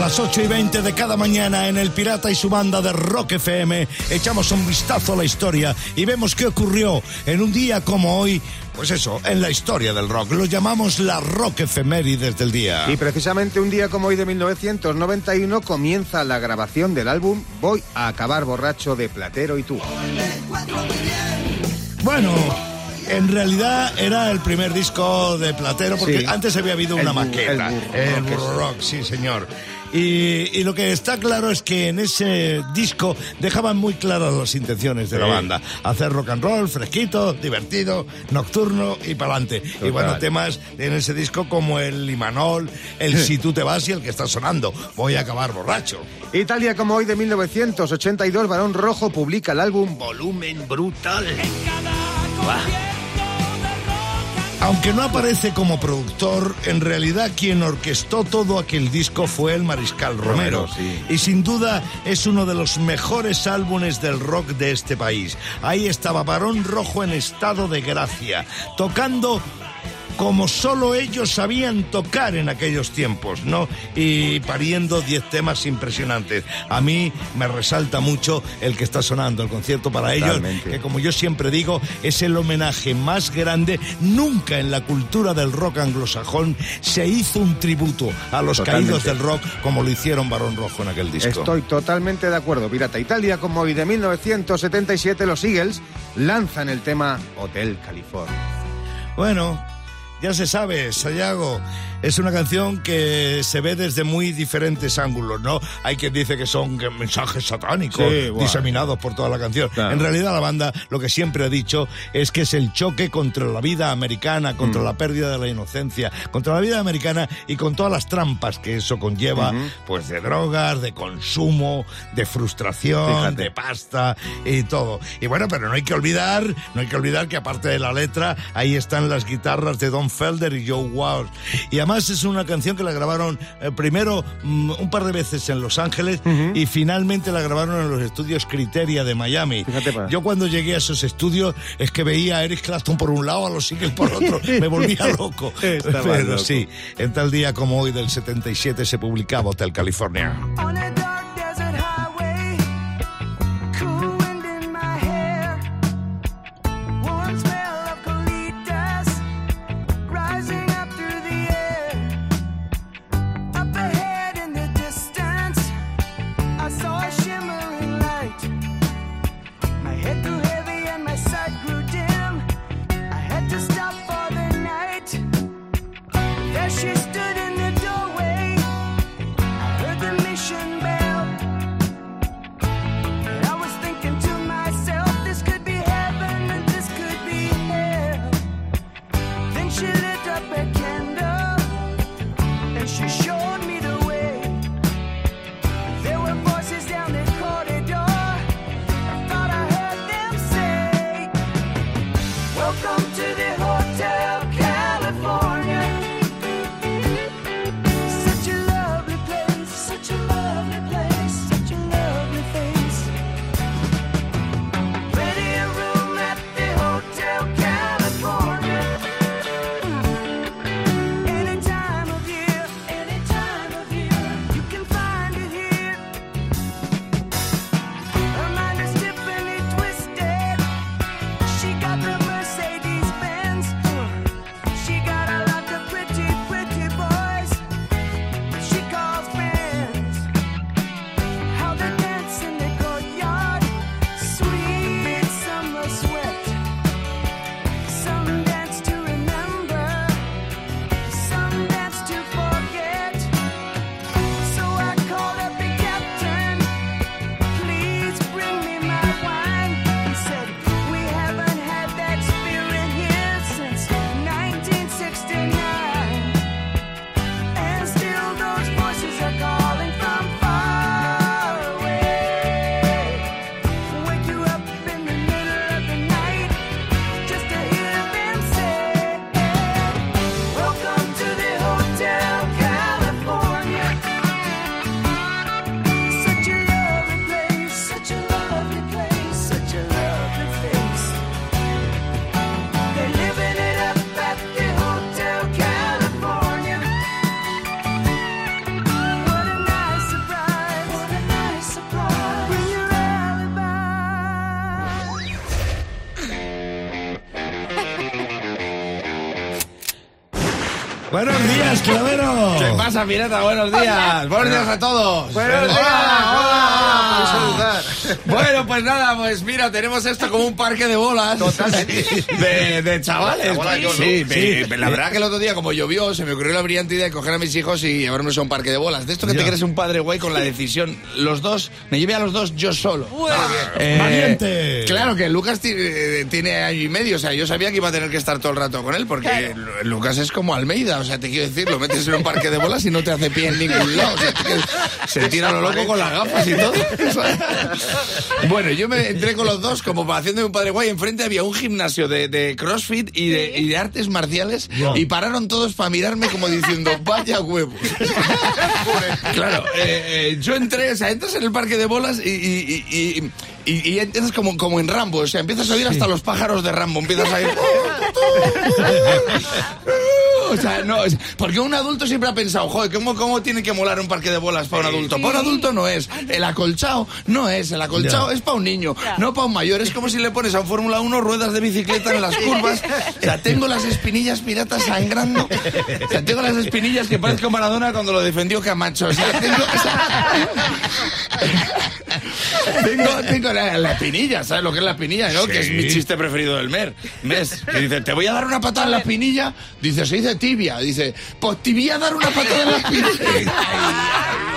las 8 y 20 de cada mañana en El Pirata y su banda de Rock FM echamos un vistazo a la historia y vemos qué ocurrió en un día como hoy, pues eso, en la historia del rock. Lo llamamos la Rock Efemérides del día. Y precisamente un día como hoy de 1991 comienza la grabación del álbum Voy a acabar borracho de Platero y tú. Bueno, en realidad era el primer disco de Platero, porque Sí. antes había habido una maqueta. el El Rock, Rock, sí, señor. Y, y lo que está claro es que en ese disco dejaban muy claras las intenciones de la banda. Hacer rock and roll, fresquito, divertido, nocturno y pa'lante. Y bueno, temas en ese disco como el Imanol, el Si tú te vas y el que está sonando. Voy a acabar borracho. Italia como hoy de 1982, Barón Rojo publica el álbum Volumen Brutal. Aunque no aparece como productor, en realidad quien orquestó todo aquel disco fue el Mariscal Romero. Romero, sí. Y sin duda es uno de los mejores álbumes del rock de este país. Ahí estaba Barón Rojo en estado de gracia, tocando como solo ellos sabían tocar en aquellos tiempos, ¿no? Y pariendo 10 temas impresionantes. A mí me resalta mucho el que está sonando, el concierto para ellos, que como yo siempre digo, es el homenaje más grande. Nunca en la cultura del rock anglosajón se hizo un tributo a los Totalmente. caídos del rock como lo hicieron Barón Rojo en aquel disco. Estoy totalmente de acuerdo, Pirata. Italia como hoy de 1977, los Eagles lanzan el tema Hotel California. Bueno, ya se sabe, Sayago, es una canción que se ve desde muy diferentes ángulos, ¿no? Hay quien dice que son mensajes satánicos Sí, diseminados por toda la canción. Claro. En realidad la banda lo que siempre ha dicho es que es el choque contra la vida americana, Mm. contra la pérdida de la inocencia, contra la vida americana y con todas las trampas que eso conlleva, pues de drogas, de consumo, de frustración, Fíjate. de pasta y todo. Y bueno, pero no hay que olvidar, no hay que olvidar que aparte de la letra, ahí están las guitarras de Don Felder y Joe Walsh. Y además es una canción que la grabaron eh, primero mm, un par de veces en Los Ángeles y finalmente la grabaron en los estudios Criteria de Miami. Fíjate. Yo cuando llegué a esos estudios es que veía a Eric Clapton por un lado, a los Eagles por otro, me volvía loco. Estaba Pero loco. sí, en tal día como hoy del 77 se publicaba Hotel California. Días, Clavero. ¿Qué pasa, Pirata? Buenos días. Buenos días a todos. Buenos días. Hola. Hola. saludar. Bueno, pues nada, pues mira, tenemos esto como un parque de bolas. De, de chavales. bola Sí, tono. me- la verdad que el otro día, como llovió, se me ocurrió la brillante idea de coger a mis hijos y llevarnos a un parque de bolas. De esto que te crees un padre guay con la decisión. Los dos, me llevé a los dos yo solo. Eh, Valiente. Claro que Lucas eh, tiene año y medio, o sea, yo sabía que iba a tener que estar todo el rato con él, porque Lu- Lucas es como Almeida, o sea, te quiero decir, lo metes en un parque de bolas y no te hace pie en ningún lado, o sea, se tira lo loco con las gafas y todo. bueno, yo me entré con los dos como para haciendo un padre guay, enfrente había un gimnasio de, de CrossFit y de, y de artes marciales y pararon todos para mirarme como diciendo, vaya huevos. claro, eh, eh, yo entré, o sea, entras en el parque de bolas y, y, y, y- y- y entras como, como en Rambo, o sea, empiezas a oír hasta los pájaros de Rambo, empiezas a ir... O sea, no, es- porque un adulto siempre ha pensado, joder, ¿cómo, ¿cómo tiene que molar un parque de bolas para un adulto? Para un adulto no es. El acolchado no es. El acolchado es para un niño, no para un mayor. Es como si le pones a un Fórmula 1 ruedas de bicicleta en las curvas. O sea, tengo las espinillas piratas sangrando. O sea, tengo las espinillas que parezco Maradona cuando lo defendió Camacho. O sea, tengo... o sea, tengo, tengo la, la espinilla, ¿sabes lo que es la espinilla, no? Que es mi chiste preferido del MER. Mes. Que dice, te voy a dar una patada en la espinilla. Dice, se dice tibia. Dice, pues te voy a dar una patada en la.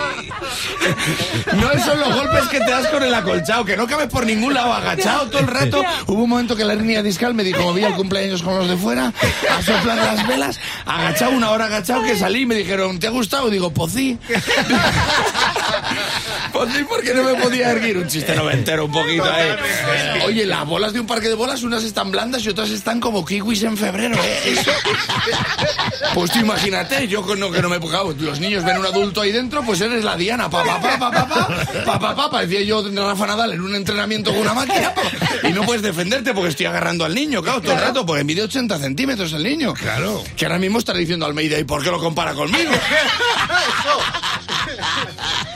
No son los golpes que te das con el acolchado, que no cabes por ningún lado, agachado todo el rato. Hubo un momento que la hernia discal me dijo, como vi el cumpleaños con los de fuera, a soplar las velas, agachado, una hora agachado, que salí y me dijeron, ¿te ha gustado? Digo, pues sí. Pues sí, porque no me podía erguir. Un chiste noventero un poquito ahí. Oye, las bolas de un parque de bolas, unas están blandas y otras están como kiwis en febrero, ¿eh? Eso. Pues tú imagínate, yo que no, que no me claro, Los niños ven un adulto ahí dentro, pues eres la Diana, pa, pa, pa, pa, pa, pa, pa, pa, pa, parecía yo Rafa Nadal en un entrenamiento con una máquina, pa, y no puedes defenderte porque estoy agarrando al niño, claro, todo el rato, porque mide 80 centímetros el niño. Claro. Que ahora mismo estará diciendo Almeida, ¿y por qué lo compara conmigo?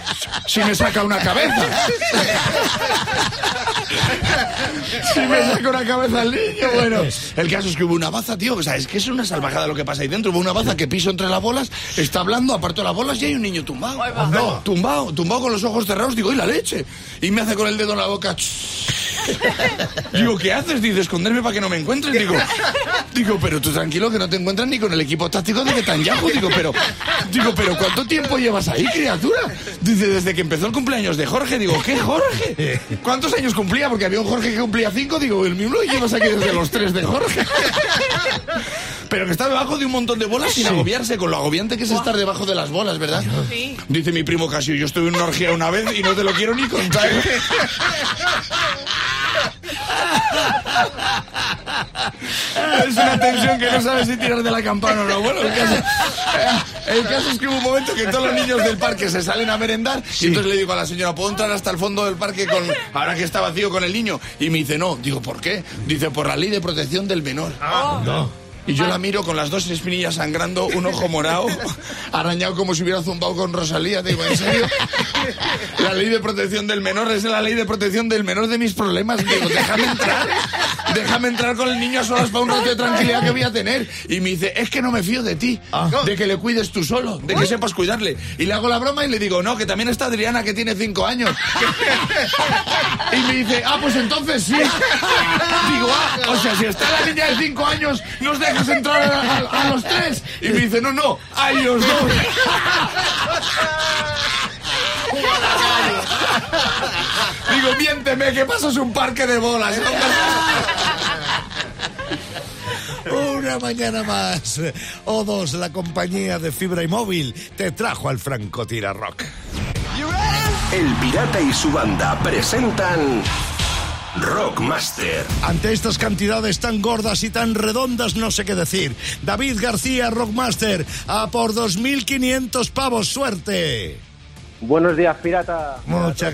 Si me saca una cabeza. Si me saca una cabeza al niño, bueno. El caso es que hubo una baza, tío. O sea, es que es una salvajada lo que pasa ahí dentro. Hubo una baza que piso entre las bolas, está hablando, aparto las bolas y hay un niño tumbado. No, tumbado, tumbado con los ojos cerrados. Digo, ¡y la leche! Y me hace con el dedo en la boca. Digo, ¿qué haces? Dice, esconderme para que no me encuentres. Digo, digo, pero tú tranquilo que no te encuentras ni con el equipo táctico de Netanyahu. Digo, pero, digo, pero ¿cuánto tiempo llevas ahí, criatura? Dice, desde que empezó el cumpleaños de Jorge. Digo, ¿qué Jorge? ¿Cuántos años cumplía? Porque había un Jorge que cumplía cinco. Digo, el mío lo llevas aquí desde los tres de Jorge. Pero que está debajo de un montón de bolas sin agobiarse, con lo agobiante que es estar debajo de las bolas, ¿verdad? Dice mi primo Casio, yo estuve en una orgía una vez y no te lo quiero ni contar. Es una tensión que no sabes si tirar de la campana o no. Bueno, el caso, el caso es que hubo un momento que todos los niños del parque se salen a merendar y entonces le digo a la señora, ¿puedo entrar hasta el fondo del parque con ahora que está vacío con el niño? Y me dice, no. Digo, ¿por qué? Dice, por la ley de protección del menor. No. Y yo la miro con las dos espinillas sangrando, un ojo morado, arañado como si hubiera zumbado con Rosalía. Digo, ¿en serio? La ley de protección del menor es la ley de protección del menor de mis problemas. Digo, déjame entrar. Déjame entrar con el niño a solas para un rato de tranquilidad que voy a tener. Y me dice, es que no me fío de ti, de que le cuides tú solo, de que sepas cuidarle. Y le hago la broma y le digo, no, que también está Adriana, que tiene cinco años. Y me dice, ah, pues entonces sí. Digo, ah, o sea, si está la niña de cinco años, nos dejas entrar a, a- a los tres. Y me dice, no, no, a ellos dos. Digo, miénteme, que pasas un parque de bolas. Una mañana más. O2, la compañía de fibra y móvil, te trajo al Francotira Rock. El Pirata y su banda presentan Rockmaster. Ante estas cantidades tan gordas y tan redondas, no sé qué decir. David García, Rockmaster, a por 2.500 pavos. ¡Suerte! Buenos días, pirata. Mucha-.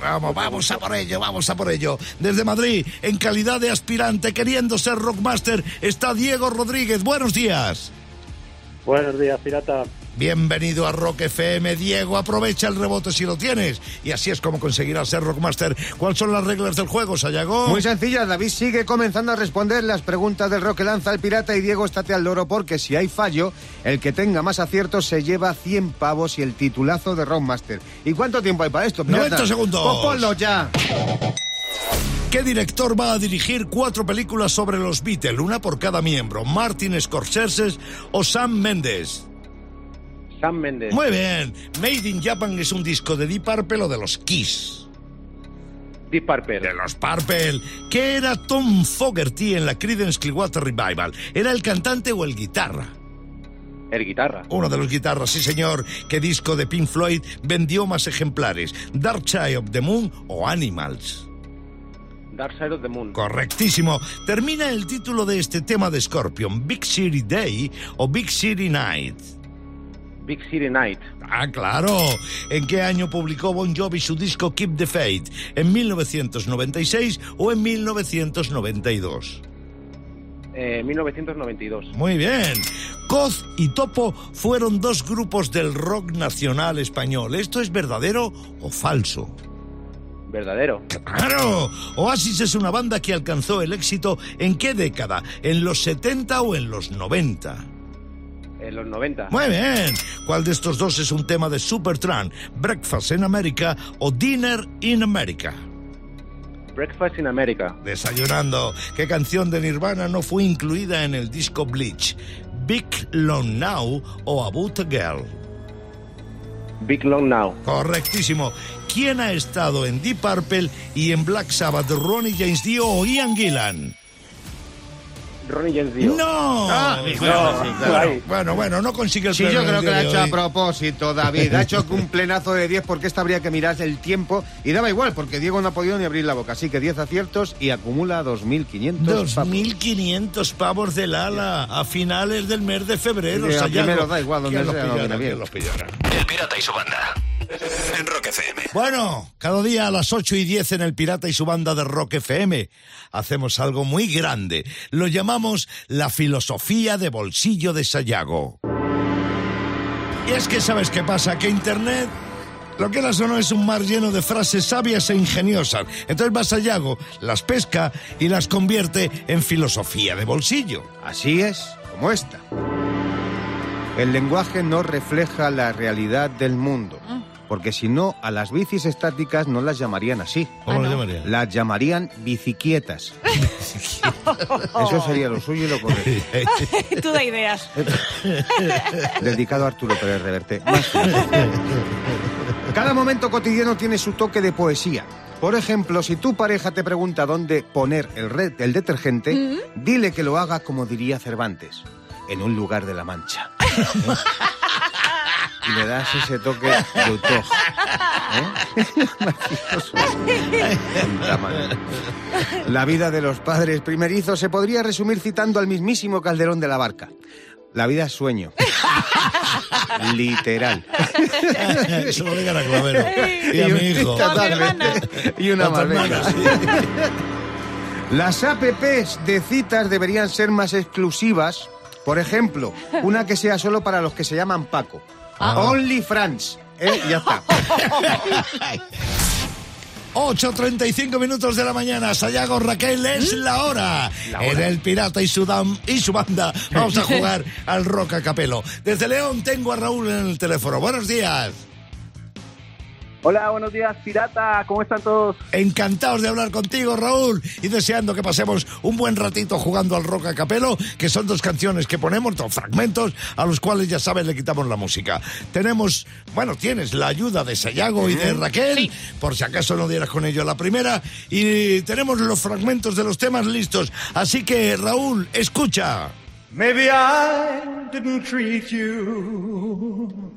Vamos, vamos a por ello, vamos a por ello. Desde Madrid, en calidad de aspirante, queriendo ser Rockmaster, está Diego Rodríguez. Buenos días. Buenos días, pirata. Bienvenido a Rock FM, Diego. Aprovecha el rebote si lo tienes. Y así es como conseguirás ser Rockmaster. ¿Cuáles son las reglas del juego, Sayago? Muy sencilla, David sigue comenzando a responder las preguntas del rock que lanza el pirata y Diego estate al loro porque si hay fallo, el que tenga más aciertos se lleva 100 pavos y el titulazo de Rockmaster. ¿Y cuánto tiempo hay para esto, pirata? 90 segundos. Pues ponlo ya. ¿Qué director va a dirigir cuatro películas sobre los Beatles? Una por cada miembro. ¿Martin Scorsese o Sam Mendes? Sam Mendes. Muy bien. Made in Japan es un disco de Deep Purple o de los Kiss. Deep Purple. De los Purple. ¿Qué era Tom Fogerty en la Creedence Clearwater Revival? ¿Era el cantante o el guitarra? El guitarra. Uno de los guitarras, sí señor. ¿Qué disco de Pink Floyd vendió más ejemplares? ¿Dark Side of the Moon o Animals? Dark Side of the Moon. Correctísimo. Termina el título de este tema de Scorpion, Big City Day o Big City Night. Big City Night. Ah, claro. ¿En qué año publicó Bon Jovi su disco Keep the Faith? ¿En 1996 o en 1992? Eh, 1992. Muy bien. Coz y Topo fueron dos grupos del rock nacional español. ¿Esto es verdadero o falso? Verdadero. ¡Claro! Oasis es una banda que alcanzó el éxito ¿en qué década? ¿En los 70 o en los 90? En los 90. Muy bien. ¿Cuál de estos dos es un tema de Supertramp? ¿Breakfast in America o Dinner in America? Breakfast in America. Desayunando. ¿Qué canción de Nirvana no fue incluida en el disco Bleach? ¿Big Long Now o About a Girl? Big Long Now. Correctísimo. ¿Quién ha estado en Deep Purple y en Black Sabbath? ¿Ronnie James Dio o Ian Gillan? Ronnie James Dio. ¡No! Ah, Bueno, claro, sí, claro. Bueno, bueno, no consigue el Sí, yo creo que lo ha hecho a hoy. propósito, David. Ha hecho un plenazo de 10 porque esta habría que mirar el tiempo. Y daba igual, porque Diego no ha podido ni abrir la boca. Así que 10 aciertos y acumula 2.500 pavos. 2.500 pavos del ala a finales del mes de febrero. Sí, a Sayago. primero da igual, donde ¿Quién los sea, no pillará? viene bien. ¿Quién los pillará? El pirata y su banda. En Rock FM. Bueno, cada día a las 8 y 10 en El Pirata y su banda de Rock FM hacemos algo muy grande. Lo llamamos la filosofía de bolsillo de Sayago. Y es que sabes qué pasa, que Internet... Lo que o no es un mar lleno de frases sabias e ingeniosas. Entonces va Sayago, las pesca y las convierte en filosofía de bolsillo. Así es, como esta. El lenguaje no refleja la realidad del mundo. Porque si no, a las bicis estáticas no las llamarían así. ¿Cómo lo llamaría? Las llamarían biciquietas. Eso sería lo suyo y lo correcto. Tú da ideas. Dedicado a Arturo Pérez Reverte. Más. Cada momento cotidiano tiene su toque de poesía. Por ejemplo, si tu pareja te pregunta dónde poner el, red, el detergente, dile que lo haga como diría Cervantes, en un lugar de la mancha. Y le das ese toque de. ¿Eh? Maravilloso. Puta madre. La vida de los padres primerizos se podría resumir citando al mismísimo Calderón de la Barca. La vida es sueño. Literal. Eso lo digan a Clavero. Y a mi hijo. a mi hermana. Y una malvena. sí. Las apps de citas deberían ser más exclusivas. Por ejemplo, una que sea solo para los que se llaman Paco. Only France. ¿eh? Ya está. 8.35 minutos de la mañana, Sayago Raquel, es la hora. En el Pirata y su, dam- y su banda vamos a jugar al rock a capelo. Desde León tengo a Raúl en el teléfono. Buenos días. Hola, buenos días, pirata. ¿Cómo están todos? Encantados de hablar contigo, Raúl, y deseando que pasemos un buen ratito jugando al rock a capelo, que son dos canciones que ponemos, dos fragmentos, a los cuales ya sabes le quitamos la música. Tenemos, bueno, tienes la ayuda de Sayago y de Raquel, por si acaso no dieras con ello la primera, y tenemos los fragmentos de los temas listos. Así que, Raúl, escucha. Maybe I didn't treat you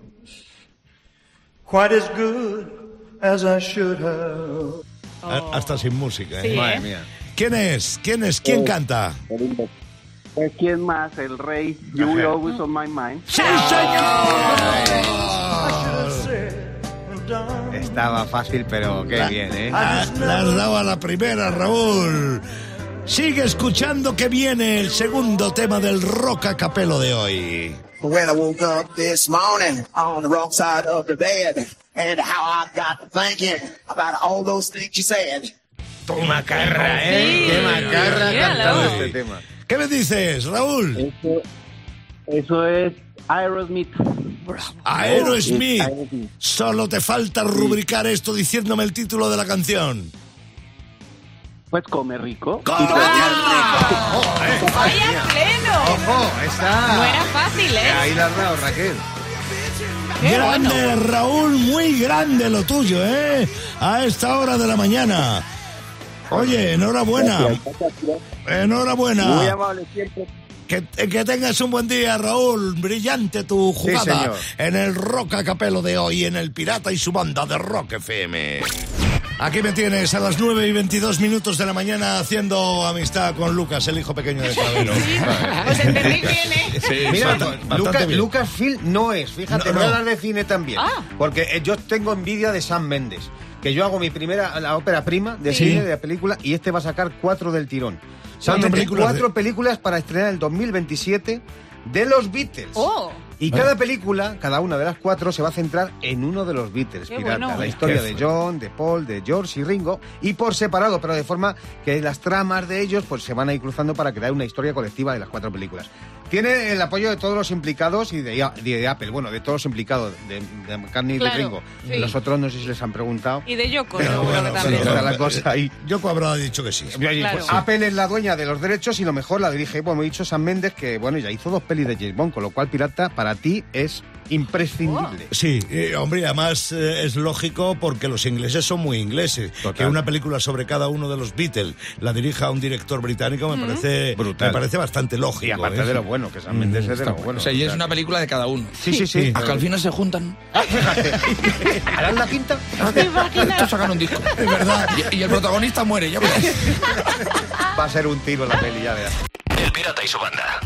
quite as good as I should have. A- Hasta sin música, ¿eh? Sí, Madre ¿eh? mía. ¿Quién es? ¿Quién es? ¿Quién canta? Eh, ¿Quién más? El rey. You will always on my mind. ¡Sí, señor! Estaba fácil, pero qué bien, ¿eh? La has dado a la primera, Raúl. Sigue escuchando que viene el segundo tema del rock a capelo de hoy. When I woke up this morning on the wrong side of the bed, and how I got to thinking about all those things you said. Toma carra, ¿eh? Sí, Qué macarra cantado este tema. ¿Qué me dices, Raúl? Eso, eso es Aerosmith. Aerosmith. Aerosmith. Solo te falta rubricar esto diciéndome el título de la canción. Pues come rico. ¡Come ¡Vaya pleno! ¡Ojo! Está... No era fácil, ¿eh? Ahí la has dado, Raquel. Qué Grande, Raúl, muy grande lo tuyo, ¿eh? A esta hora de la mañana. Oye, enhorabuena. Muy Enhorabuena. amable siempre. Que, que tengas un buen día, Raúl. Brillante tu jugada en el Rock a Capelo de hoy, en el Pirata y su banda de Rock FM. Aquí me tienes a las 9 y 22 minutos de la mañana haciendo amistad con Lucas, el hijo pequeño de Clavero. Os entendéis bien, ¿eh? Mira, bastante- bastante Lucas. Lucasfilm no es, fíjate, No, no, no. hablar de cine también. Ah. Porque eh, yo tengo envidia de Sam Mendes, que yo hago mi primera, la ópera prima de Sí. cine, de la película, y este va a sacar cuatro del tirón. Son Cuatro películas cuatro de- películas para estrenar el 2027 de los Beatles. ¡Oh! Y cada película, cada una de las cuatro, se va a centrar en uno de los Beatles, Qué pirata. bueno. La historia de John, de Paul, de George y Ringo, y por separado, pero de forma que las tramas de ellos pues se van a ir cruzando para crear una historia colectiva de las cuatro películas. Tiene el apoyo de todos los implicados y de, de- de Apple, bueno, de todos los implicados, de, de McCartney y Claro, de Ringo. sí. Los otros no sé si les han preguntado. Y de Yoko, Pero bueno, que también. Está la cosa ahí. Yoko habrá dicho que sí. Claro. pues Apple es la dueña de los derechos y lo mejor la dirige, bueno, he dicho Sam Mendes, que bueno, ya hizo dos pelis de James Bond, con lo cual Pirata para ti es imprescindible. Sí, eh, hombre, además eh, es lógico porque los ingleses son muy ingleses. Total. Que una película sobre cada uno de los Beatles la dirija un director británico me parece Brutal. me parece bastante lógico. Y aparte ¿eh? de lo bueno, que Sam Mendes es de lo bueno. O sea, y es una película de cada uno. Sí, sí, sí. Hasta al final se juntan. Ah, fíjate. ¿Harán la quinta? Estos sacan un disco. Es verdad. Y, y el protagonista muere, ya verás. Va a ser un tiro la peli, ya veas. El Pirata y su banda.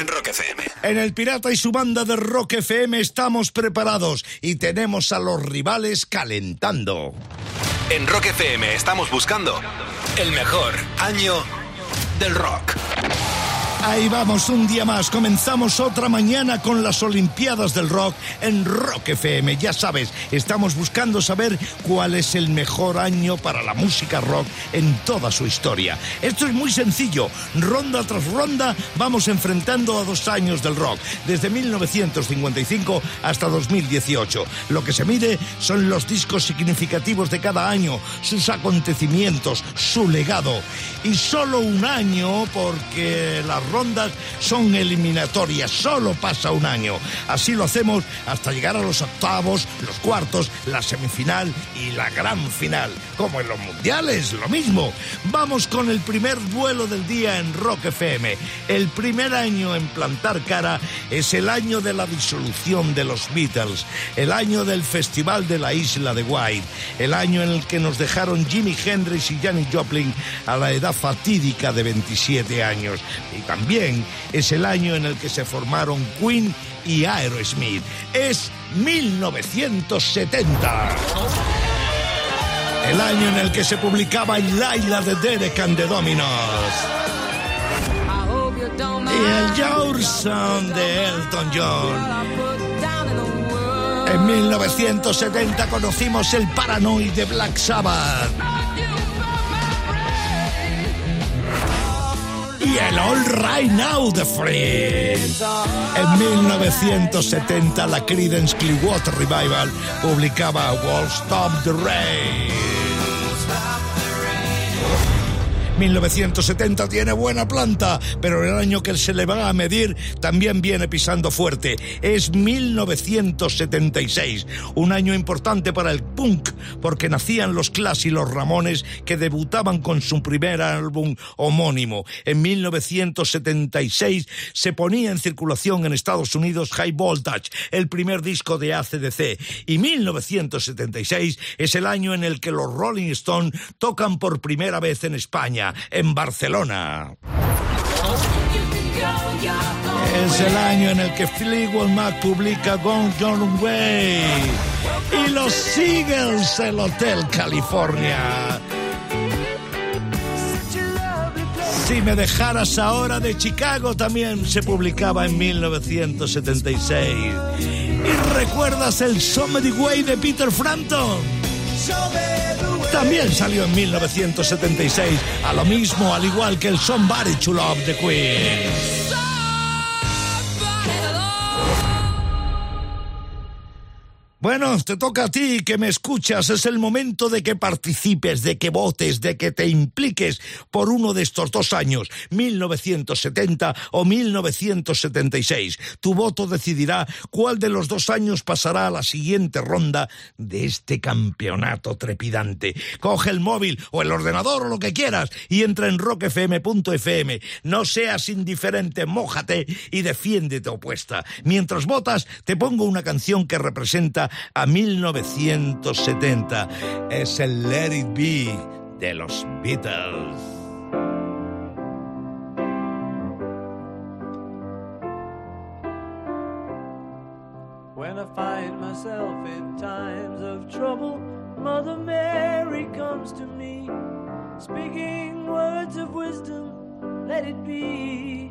En Rock FM. En el Pirata y su banda de Rock FM estamos preparados y tenemos a los rivales calentando. En Rock FM estamos buscando el mejor año del rock. Ahí vamos, un día más. Comenzamos otra mañana con las Olimpiadas del Rock en Rock FM. Ya sabes, estamos buscando saber cuál es el mejor año para la música rock en toda su historia. Esto es muy sencillo. Ronda tras ronda vamos enfrentando a dos años del rock, desde 1955 hasta 2018. Lo que se mide son los discos significativos de cada año, sus acontecimientos, su legado. Y solo un año porque las rondas son eliminatorias, solo pasa un año. Así lo hacemos hasta llegar a los octavos, los cuartos, la semifinal y la gran final. Como en los mundiales, lo mismo. Vamos con el primer duelo del día en Rock FM. El primer año en plantar cara es el año de la disolución de los Beatles, el año del Festival de la Isla de White, el año en el que nos dejaron Jimi Hendrix y Janis Joplin a la edad fatídica de 27 años. Y también es el año en el que se formaron Queen y Aerosmith. Es 1970. El año en el que se publicaba Laila de Derek and the Dominos. Y el Your Son de Elton John. En 1970 conocimos el Paranoid de Black Sabbath. Y el All Right Now de Free. En 1970 la Creedence Clearwater Revival publicaba Won't Stop the Rain. 1970 tiene buena planta, pero el año que se le va a medir también viene pisando fuerte. Es 1976, un año importante para el punk, porque nacían los Clash y los Ramones que debutaban con su primer álbum homónimo. En 1976 se ponía en circulación en Estados Unidos High Voltage, el primer disco de ACDC. Y 1976 es el año en el que los Rolling Stones tocan por primera vez en España, en Barcelona. Es el año en el que Fleetwood Mac publica Gone John Way y los Eagles el Hotel California. Si me dejaras ahora de Chicago también se publicaba en 1976. ¿Y recuerdas el Somebody Way de Peter Frampton? También salió en 1976, a lo mismo al igual que el Somebody to Love the Queen. Bueno, te toca a ti que me escuchas. Es el momento de que participes, de que votes, de que te impliques por uno de estos dos años, 1970 o 1976. Tu voto decidirá cuál de los dos años pasará a la siguiente ronda de este campeonato trepidante. Coge el móvil o el ordenador o lo que quieras y entra en rockfm.fm. No seas indiferente, mójate y defiende tu opuesta. Mientras votas, te pongo una canción que representa a 1970. Es el Let It Be de los Beatles. When I find myself in times of trouble, Mother Mary comes to me, speaking words of wisdom, let it be.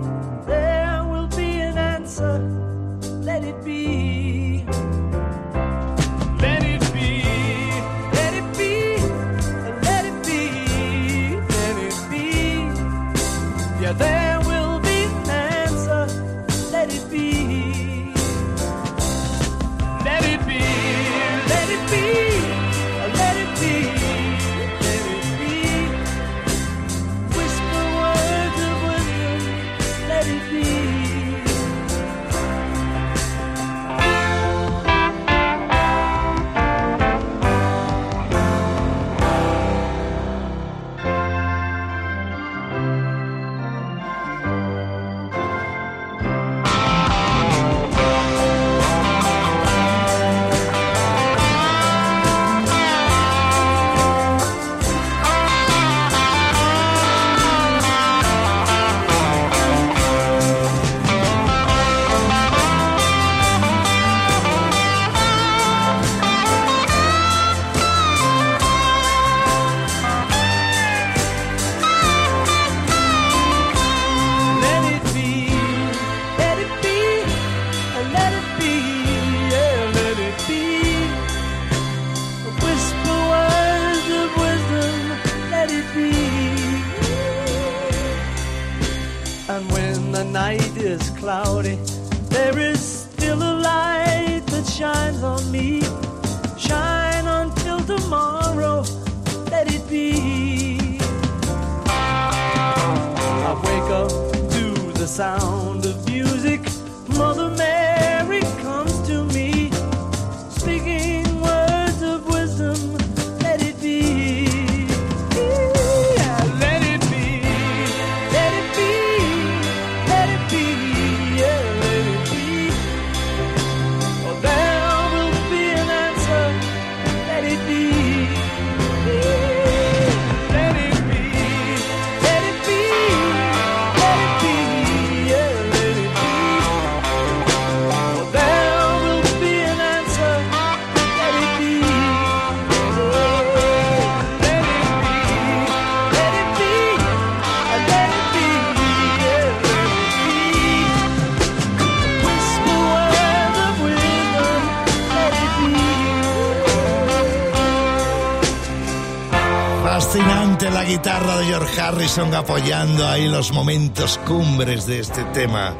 George Harrison apoyando ahí los momentos cumbres de este tema.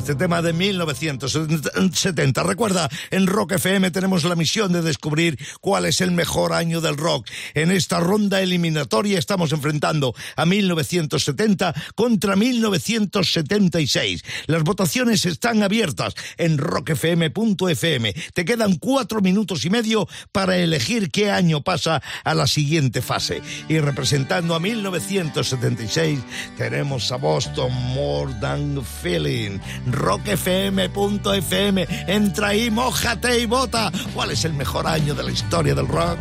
Este tema de 1970. Recuerda, en Rock FM tenemos la misión de descubrir cuál es el mejor año del rock. En esta ronda eliminatoria estamos enfrentando a 1970 contra 1976. Las votaciones están abiertas en rockfm.fm. Te quedan cuatro minutos y medio para elegir qué año pasa a la siguiente fase. Y representando a 1976 tenemos a Boston More Than Feeling. rockfm.fm. Entra ahí, mójate y vota. ¿Cuál es el mejor año de la historia del rock?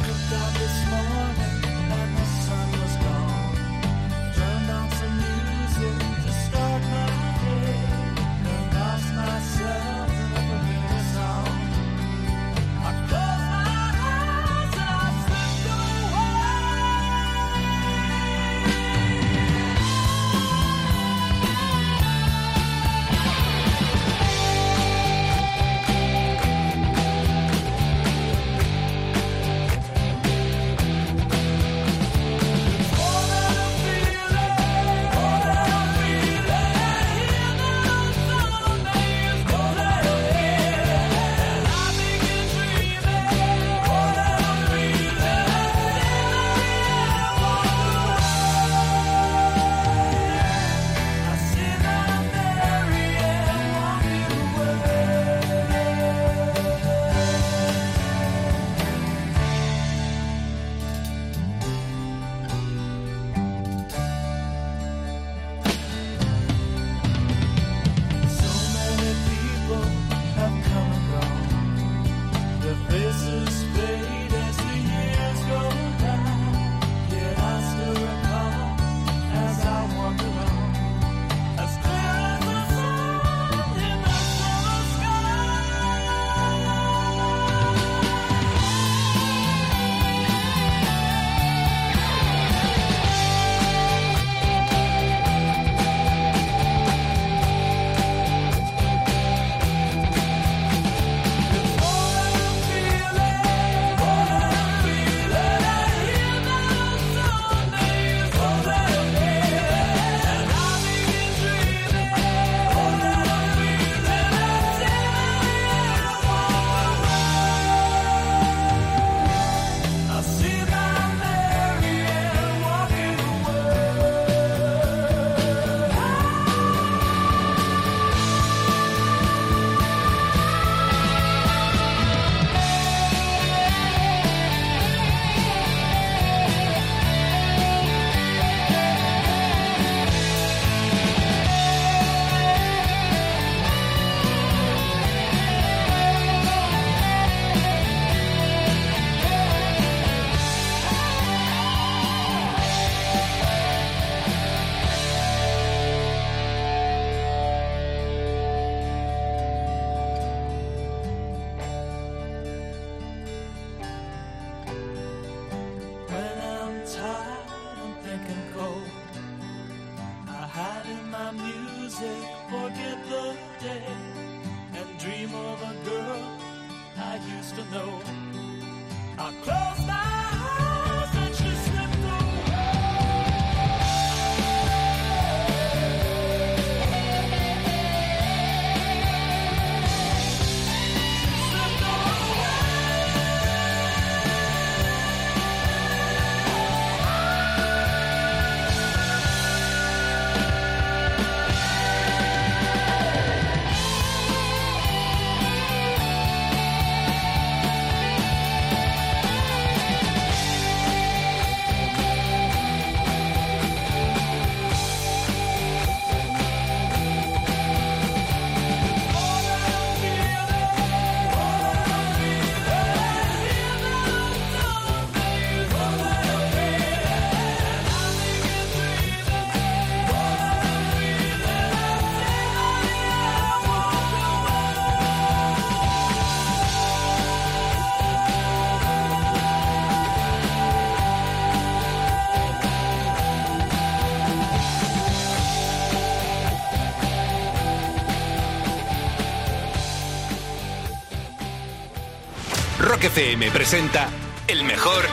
FM presenta el mejor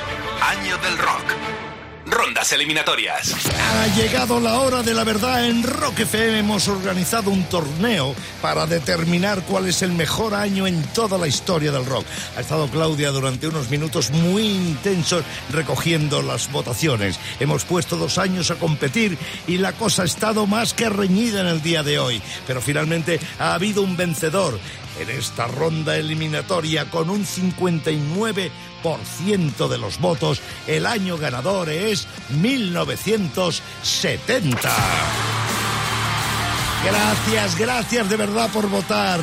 año del rock. rondas eliminatorias. Ha llegado la hora de la verdad. En Rock FM hemos organizado un torneo para determinar cuál es el mejor año en toda la historia del rock. Ha estado Claudia durante unos minutos muy intensos recogiendo las votaciones. Hemos puesto dos años a competir y la cosa ha estado más que reñida en el día de hoy. Pero finalmente ha habido un vencedor en esta ronda eliminatoria con un 59% de los votos. El año ganador es 1970. Gracias, gracias de verdad por votar.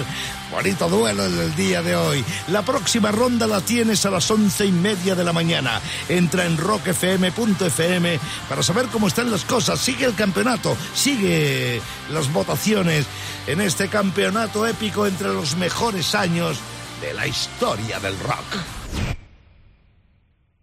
Bonito duelo el día de hoy. La próxima ronda la tienes a las once y media de la mañana. Entra en rockfm.fm para saber cómo están las cosas. Sigue el campeonato, sigue las votaciones en este campeonato épico entre los mejores años de la historia del rock.